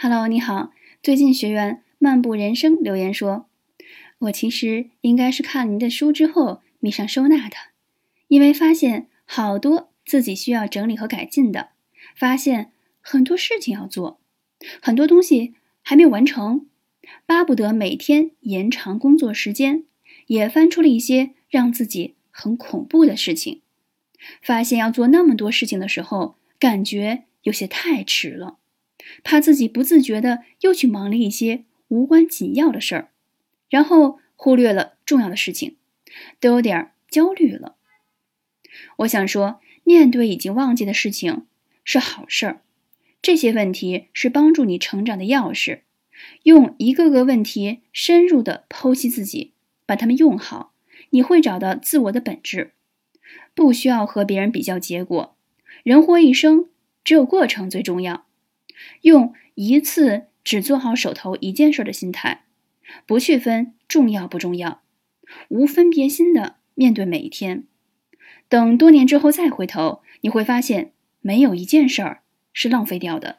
Hello，你好。最近学员漫步人生留言说：“我其实应该是看您的书之后迷上收纳的，因为发现好多自己需要整理和改进的，发现很多事情要做，很多东西还没有完成，巴不得每天延长工作时间，也翻出了一些让自己很恐怖的事情。发现要做那么多事情的时候，感觉有些太迟了。”怕自己不自觉的又去忙了一些无关紧要的事儿，然后忽略了重要的事情，都有点焦虑了。我想说，面对已经忘记的事情是好事儿，这些问题是帮助你成长的钥匙。用一个个问题深入的剖析自己，把它们用好，你会找到自我的本质。不需要和别人比较结果，人活一生，只有过程最重要。用一次只做好手头一件事的心态，不去分重要不重要，无分别心的面对每一天。等多年之后再回头，你会发现没有一件事儿是浪费掉的。